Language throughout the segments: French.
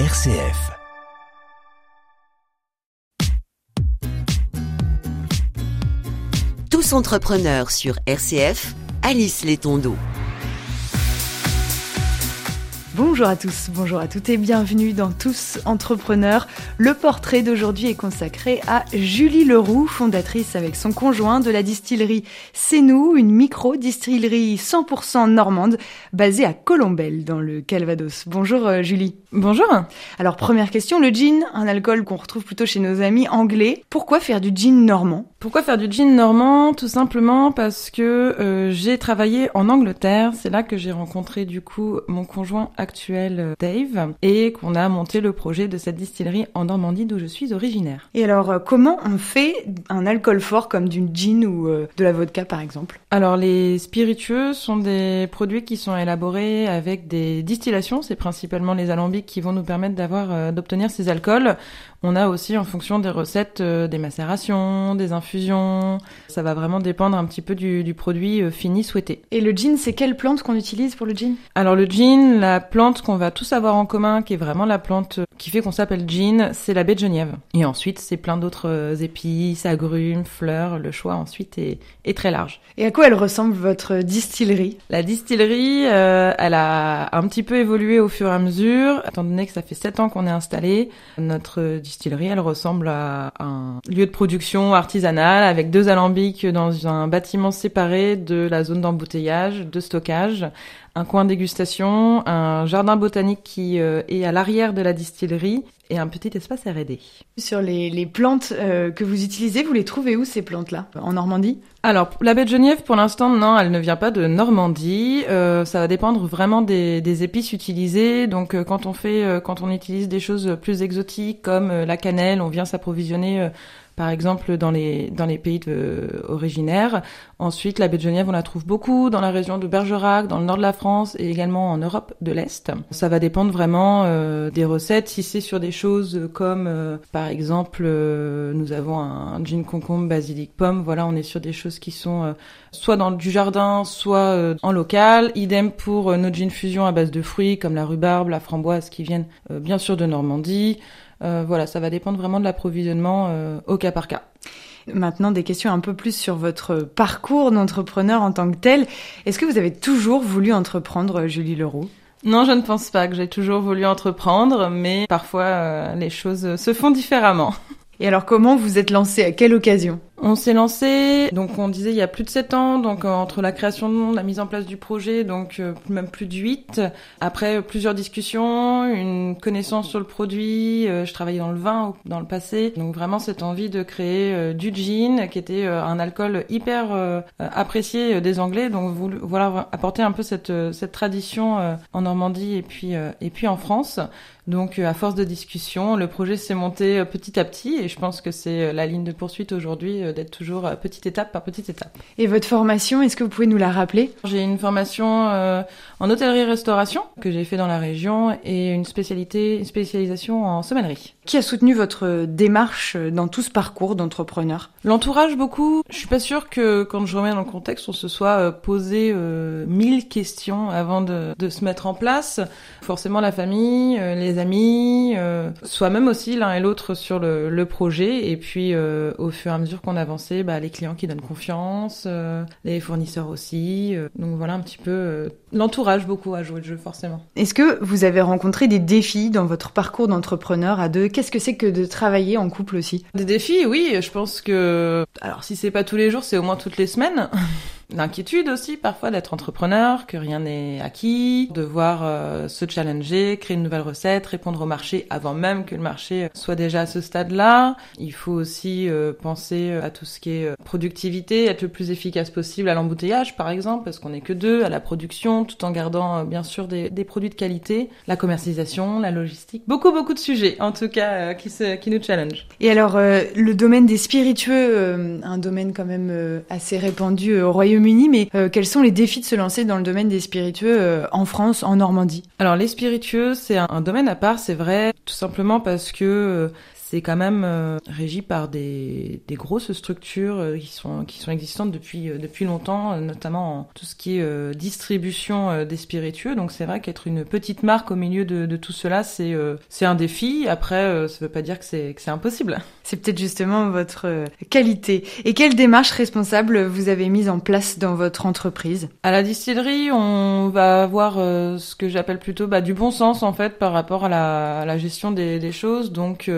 RCF. Tous entrepreneurs sur RCF, Alice Létondo. Bonjour à tous, bonjour à toutes et bienvenue dans Tous Entrepreneurs. Le portrait d'aujourd'hui est consacré à Julie Leroux, fondatrice avec son conjoint de la distillerie C'est nous, une micro-distillerie 100% normande basée à Colombelle dans le Calvados. Bonjour euh, Julie. Bonjour. Alors première question, le gin, un alcool qu'on retrouve plutôt chez nos amis anglais. Pourquoi faire du gin normand? Pourquoi faire du gin normand? Tout simplement parce que euh, j'ai travaillé en Angleterre. C'est là que j'ai rencontré du coup mon conjoint actuel euh, Dave et qu'on a monté le projet de cette distillerie en Normandie d'où je suis originaire. Et alors euh, comment on fait un alcool fort comme du gin ou euh, de la vodka par exemple? Alors les spiritueux sont des produits qui sont élaborés avec des distillations. C'est principalement les alambics qui vont nous permettre d'avoir d'obtenir ces alcools. On a aussi en fonction des recettes euh, des macérations, des infusions. Ça va vraiment dépendre un petit peu du, du produit euh, fini souhaité. Et le gin, c'est quelle plante qu'on utilise pour le gin? Alors le gin, la plante qu'on va tous avoir en commun, qui est vraiment la plante qui fait qu'on s'appelle gin, c'est la baie de Geniève. Et ensuite, c'est plein d'autres euh, épices, agrumes, fleurs. Le choix ensuite est, est très large. Et à quoi elle ressemble votre distillerie? La distillerie, euh, elle a un petit peu évolué au fur et à mesure, étant donné que ça fait sept ans qu'on est installé. Notre distillerie, elle ressemble à un lieu de production artisanale avec deux alambics dans un bâtiment séparé de la zone d'embouteillage, de stockage, un coin dégustation, un jardin botanique qui euh, est à l'arrière de la distillerie et un petit espace R&D. Sur les, les plantes euh, que vous utilisez, vous les trouvez où ces plantes-là? En Normandie? Alors, la baie de Geniève, pour l'instant, non, elle ne vient pas de Normandie. Euh, ça va dépendre vraiment des, des épices utilisées. Donc, euh, quand on fait, euh, quand on utilise des choses plus exotiques comme euh, la cannelle, on vient s'approvisionner. Par exemple, dans les, dans les pays de- originaires. Ensuite, la baie de Geniève, on la trouve beaucoup dans la région de Bergerac, dans le nord de la France et également en Europe de l'Est. Ça va dépendre vraiment euh, des recettes. Si c'est sur des choses comme, euh, par exemple, euh, nous avons un gin concombre, basilic, pomme. Voilà, on est sur des choses qui sont euh, soit dans du jardin, soit euh, en local. Idem pour euh, nos gin fusion à base de fruits comme la rhubarbe, la framboise qui viennent bien sûr de Normandie. Euh, voilà, ça va dépendre vraiment de l'approvisionnement euh, au cas par cas. Maintenant, des questions un peu plus sur votre parcours d'entrepreneur en tant que tel. Est-ce que vous avez toujours voulu entreprendre, Julie Leroux? Non, je ne pense pas que j'ai toujours voulu entreprendre, mais parfois euh, les choses se font différemment. Et alors, comment vous êtes lancé À quelle occasion? On s'est lancé, donc on disait il y a plus de 7 ans, donc euh, entre la création la mise en place du projet, donc euh, même plus de 8. Après euh, plusieurs discussions, une connaissance sur le produit, je travaillais dans le vin dans le passé, donc vraiment cette envie de créer du gin, qui était un alcool hyper apprécié des Anglais, donc voilà apporter un peu cette, cette tradition en Normandie et puis, et puis en France. Donc à force de discussion, le projet s'est monté petit à petit et je pense que c'est la ligne de poursuite aujourd'hui euh, d'être toujours euh, petite étape par petite étape. Et votre formation, est-ce que vous pouvez nous la rappeler? J'ai une formation euh, en hôtellerie-restauration que j'ai fait dans la région et une spécialité, une spécialisation en sommellerie. Qui a soutenu votre démarche dans tout ce parcours d'entrepreneur? L'entourage beaucoup. Je suis pas sûre que quand je remets dans le contexte, on se soit euh, posé euh, mille questions avant de, de se mettre en place. Forcément la famille, euh, les amis, euh, soi-même aussi l'un et l'autre sur le, le projet. Et puis au fur et à mesure qu'on avançait, bah, les clients qui donnent confiance, les fournisseurs aussi. donc voilà un petit peu l'entourage beaucoup à jouer le jeu forcément. Est-ce que vous avez rencontré des défis dans votre parcours d'entrepreneur à deux? Qu'est-ce que c'est que de travailler en couple aussi? Des défis, oui, je pense que... Alors si c'est pas tous les jours, c'est au moins toutes les semaines. L'inquiétude aussi parfois d'être entrepreneur, que rien n'est acquis, devoir euh, se challenger, créer une nouvelle recette, répondre au marché avant même que le marché soit déjà à ce stade-là. Il faut aussi euh, penser à tout ce qui est euh, productivité, être le plus efficace possible à l'embouteillage par exemple, parce qu'on n'est que deux, à la production, tout en gardant euh, bien sûr des, produits de qualité, la commercialisation, la logistique, beaucoup beaucoup de sujets en tout cas euh, qui, se, qui nous challenge. Et alors, euh, le domaine des spiritueux, euh, un domaine quand même euh, assez répandu euh, au Royaume-Uni, mais euh, quels sont les défis de se lancer dans le domaine des spiritueux euh, en France, en Normandie? Alors les spiritueux, c'est un, un domaine à part, c'est vrai. Tout simplement parce que c'est quand même euh, régi par des, des grosses structures euh, qui sont qui sont existantes depuis euh, depuis longtemps, notamment en tout ce qui est distribution des spiritueux. Donc c'est vrai qu'être une petite marque au milieu de, de tout cela, c'est c'est un défi. Après, ça veut pas dire que c'est que c'est impossible. C'est peut-être justement votre qualité. Et quelle démarche responsable vous avez mise en place dans votre entreprise? À la distillerie, on va avoir ce que j'appelle plutôt bah, du bon sens en fait par rapport à la, à la gestion des, choses. Donc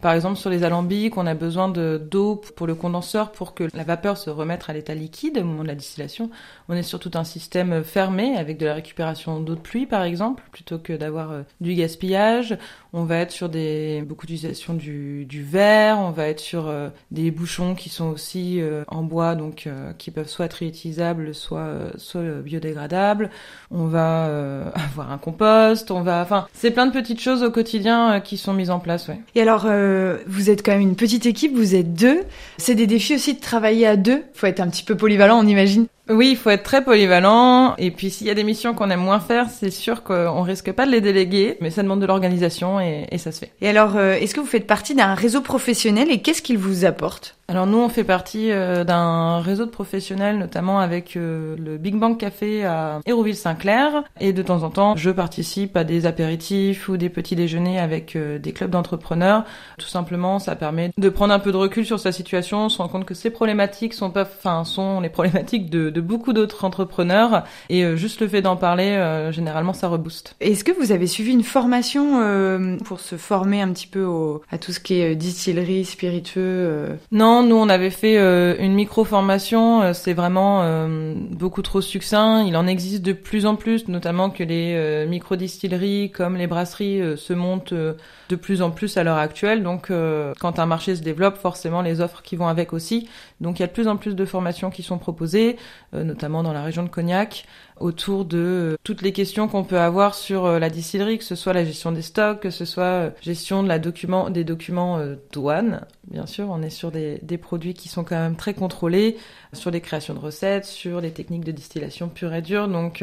par exemple, sur les alambics, on a besoin de d'eau pour le condenseur pour que la vapeur se remette à l'état liquide au moment de la distillation. On est sur tout un système fermé avec de la récupération d'eau de pluie, par exemple, plutôt que d'avoir euh, du gaspillage. On va être sur des beaucoup d'utilisation du, verre. On va être sur euh, des bouchons qui sont aussi euh, en bois, donc qui peuvent soit être réutilisables, soit soit biodégradables. On va avoir un compost. On va, enfin, c'est plein de petites choses au quotidien qui sont mises en place. Et alors euh, vous êtes quand même une petite équipe, vous êtes deux. C'est des défis aussi de travailler à deux. Faut être un petit peu polyvalent, on imagine. Oui, il faut être très polyvalent. Et puis, s'il y a des missions qu'on aime moins faire, c'est sûr qu'on risque pas de les déléguer, mais ça demande de l'organisation et, ça se fait. Et alors, euh, est-ce que vous faites partie d'un réseau professionnel et qu'est-ce qu'il vous apporte? Alors, nous, on fait partie euh, d'un réseau de professionnels, notamment avec euh, le Big Bang Café à Hérouville-Saint-Clair. Et de temps en temps, je participe à des apéritifs ou des petits déjeuners avec des clubs d'entrepreneurs. Tout simplement, ça permet de prendre un peu de recul sur sa situation, se rendre compte que ces problématiques sont pas, enfin, sont les problématiques de de beaucoup d'autres entrepreneurs. Et euh, juste le fait d'en parler, euh, généralement, ça rebooste. Est-ce que vous avez suivi une formation euh, pour se former un petit peu au, à tout ce qui est distillerie, spiritueux Non, nous, on avait fait une micro-formation. C'est vraiment beaucoup trop succinct. Il en existe de plus en plus, notamment que les micro-distilleries comme les brasseries se montent de plus en plus à l'heure actuelle. Donc, quand un marché se développe, forcément, les offres qui vont avec aussi. Donc, il y a de plus en plus de formations qui sont proposées. Euh, notamment dans la région de Cognac, autour de euh, toutes les questions qu'on peut avoir sur euh, la distillerie, que ce soit la gestion des stocks, que ce soit gestion de la document, des documents douane. Bien sûr, on est sur des, des, produits qui sont quand même très contrôlés, sur les créations de recettes, sur les techniques de distillation pure et dure. Donc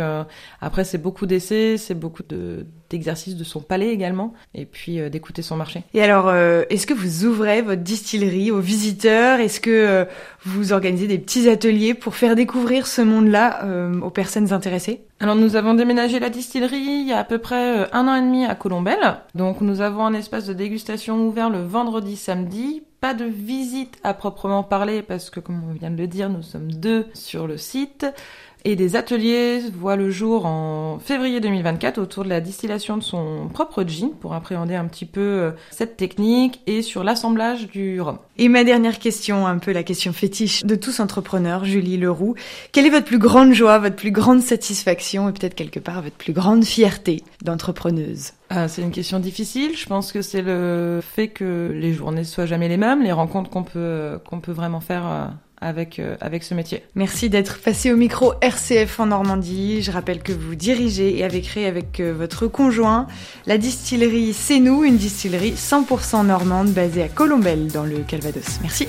après, c'est beaucoup d'essais, c'est beaucoup de d'exercice de son palais également, et puis d'écouter son marché. Et alors, est-ce que vous ouvrez votre distillerie aux visiteurs? Est-ce que vous organisez des petits ateliers pour faire découvrir ce monde-là euh, aux personnes intéressées? Alors nous avons déménagé la distillerie il y a à peu près euh, un an et demi à Colombelle. Donc nous avons un espace de dégustation ouvert le vendredi, samedi. Pas de visite à proprement parler parce que comme on vient de le dire, nous sommes deux sur le site et des ateliers voient le jour en février 2024 autour de la distillation de son propre gin pour appréhender un petit peu euh, cette technique et sur l'assemblage du rhum. Et ma dernière question, un peu la question fétiche de tous entrepreneurs, Julie Leroux. Quelle est votre plus grande joie, votre plus grande satisfaction et peut-être quelque part votre plus grande fierté d'entrepreneuse? Ah, c'est une question difficile. Je pense que c'est le fait que les journées soient jamais les mêmes, les rencontres qu'on peut qu'on peut vraiment faire euh, avec, euh, avec ce métier. Merci d'être passé au micro RCF en Normandie. Je rappelle que vous dirigez et avez créé avec euh, votre conjoint la distillerie C'est nous, une distillerie 100% normande basée à Colombelle dans le Calvados. Merci.